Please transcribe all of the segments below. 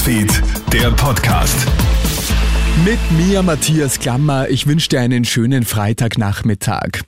Newsfeed, der Podcast. Mit mir, Matthias Klammer. Ich wünsche dir einen schönen Freitagnachmittag.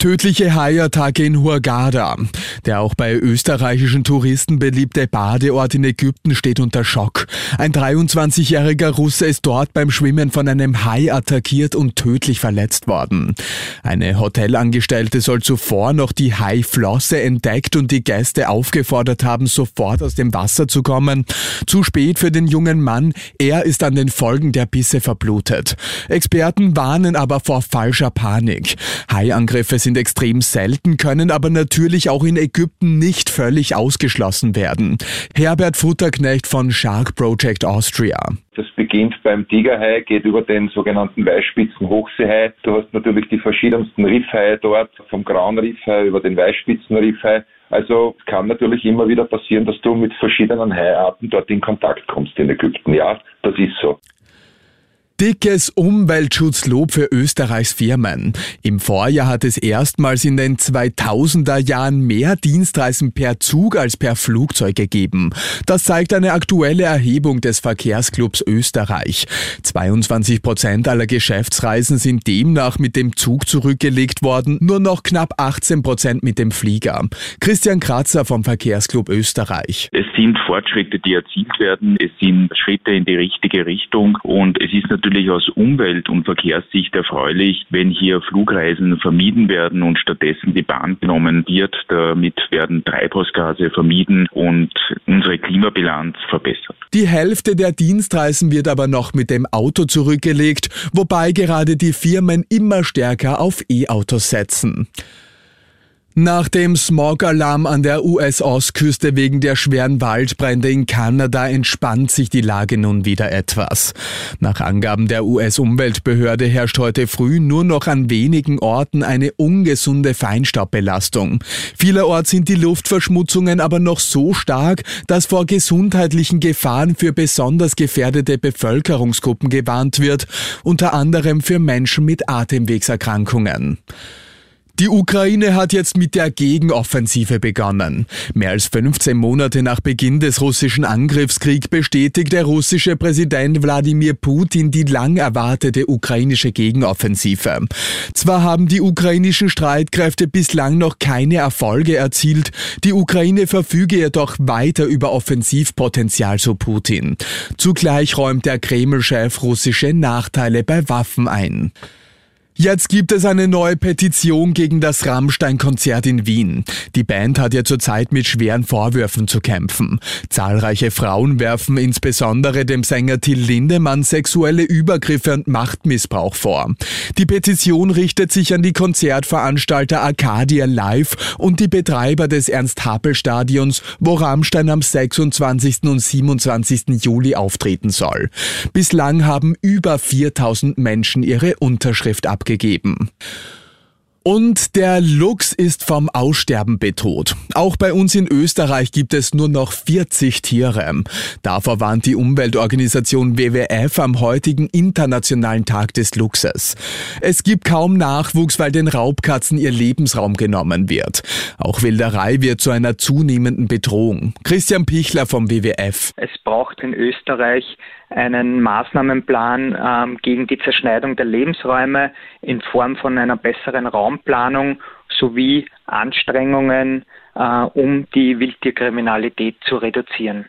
Tödliche Haiattacke in Hurghada. Der auch bei österreichischen Touristen beliebte Badeort in Ägypten steht unter Schock. Ein 23-jähriger Russe ist dort beim Schwimmen von einem Hai attackiert und tödlich verletzt worden. Eine Hotelangestellte soll zuvor noch die Haiflosse entdeckt und die Gäste aufgefordert haben, sofort aus dem Wasser zu kommen. Zu spät für den jungen Mann. Er ist an den Folgen der Bisse verblutet. Experten warnen aber vor falscher Panik. Haiangriffe sind sind extrem selten, können aber natürlich auch in Ägypten nicht völlig ausgeschlossen werden. Herbert Futterknecht von Shark Project Austria. Das beginnt beim Tigerhai, geht über den sogenannten Weißspitzen Hochseehai. Du hast natürlich die verschiedensten Riffhaie dort, vom Grauen Riffhai über den Weißspitzen Riffhai. Also kann natürlich immer wieder passieren, dass du mit verschiedenen Haiarten dort in Kontakt kommst in Ägypten. Ja, das ist so. Dickes Umweltschutzlob für Österreichs Firmen. Im Vorjahr hat es erstmals in den 2000er Jahren mehr Dienstreisen per Zug als per Flugzeug gegeben. Das zeigt eine aktuelle Erhebung des Verkehrsclubs Österreich. 22 Prozent aller Geschäftsreisen sind demnach mit dem Zug zurückgelegt worden, nur noch knapp 18 Prozent mit dem Flieger. Christian Kratzer vom Verkehrsclub Österreich. Es sind Fortschritte, die erzielt werden. Es sind Schritte in die richtige Richtung und es ist natürlich natürlich aus Umwelt- und Verkehrssicht erfreulich, wenn hier Flugreisen vermieden werden und stattdessen die Bahn genommen wird. Damit werden Treibhausgase vermieden und unsere Klimabilanz verbessert. Die Hälfte der Dienstreisen wird aber noch mit dem Auto zurückgelegt, wobei gerade die Firmen immer stärker auf E-Autos setzen. Nach dem Smog-Alarm an der US-Ostküste wegen der schweren Waldbrände in Kanada entspannt sich die Lage nun wieder etwas. Nach Angaben der US-Umweltbehörde herrscht heute früh nur noch an wenigen Orten eine ungesunde Feinstaubbelastung. Vielerorts sind die Luftverschmutzungen aber noch so stark, dass vor gesundheitlichen Gefahren für besonders gefährdete Bevölkerungsgruppen gewarnt wird, unter anderem für Menschen mit Atemwegserkrankungen. Die Ukraine hat jetzt mit der Gegenoffensive begonnen. Mehr als 15 Monate nach Beginn des russischen Angriffskriegs bestätigt der russische Präsident Wladimir Putin die lang erwartete ukrainische Gegenoffensive. Zwar haben die ukrainischen Streitkräfte bislang noch keine Erfolge erzielt, die Ukraine verfüge jedoch weiter über Offensivpotenzial, so Putin. Zugleich räumt der Kreml-Chef russische Nachteile bei Waffen ein. Jetzt gibt es eine neue Petition gegen das Rammstein-Konzert in Wien. Die Band hat ja zurzeit mit schweren Vorwürfen zu kämpfen. Zahlreiche Frauen werfen insbesondere dem Sänger Till Lindemann sexuelle Übergriffe und Machtmissbrauch vor. Die Petition richtet sich an die Konzertveranstalter Arcadia Live und die Betreiber des Ernst-Happel-Stadions, wo Rammstein am 26. und 27. Juli auftreten soll. Bislang haben über 4000 Menschen ihre Unterschrift abgegeben abgegeben. Und der Luchs ist vom Aussterben bedroht. Auch bei uns in Österreich gibt es nur noch 40 Tiere. Davor warnt die Umweltorganisation WWF am heutigen Internationalen Tag des Luchses. Es gibt kaum Nachwuchs, weil den Raubkatzen ihr Lebensraum genommen wird. Auch Wilderei wird zu einer zunehmenden Bedrohung. Christian Pichler vom WWF. Es braucht in Österreich einen Maßnahmenplan ähm, gegen die Zerschneidung der Lebensräume in Form von einer besseren Raumplanung sowie Anstrengungen, äh, um die Wildtierkriminalität zu reduzieren.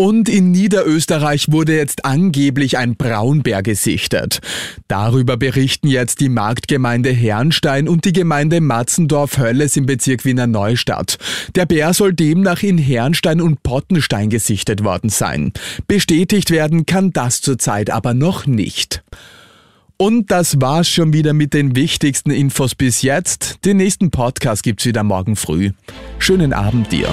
Und in Niederösterreich wurde jetzt angeblich ein Braunbär gesichtet. Darüber berichten jetzt die Marktgemeinde Herrnstein und die Gemeinde Matzendorf-Hölles im Bezirk Wiener Neustadt. Der Bär soll demnach in Herrnstein und Pottenstein gesichtet worden sein. Bestätigt werden kann das zurzeit aber noch nicht. Und das war's schon wieder mit den wichtigsten Infos bis jetzt. Den nächsten Podcast gibt's wieder morgen früh. Schönen Abend dir.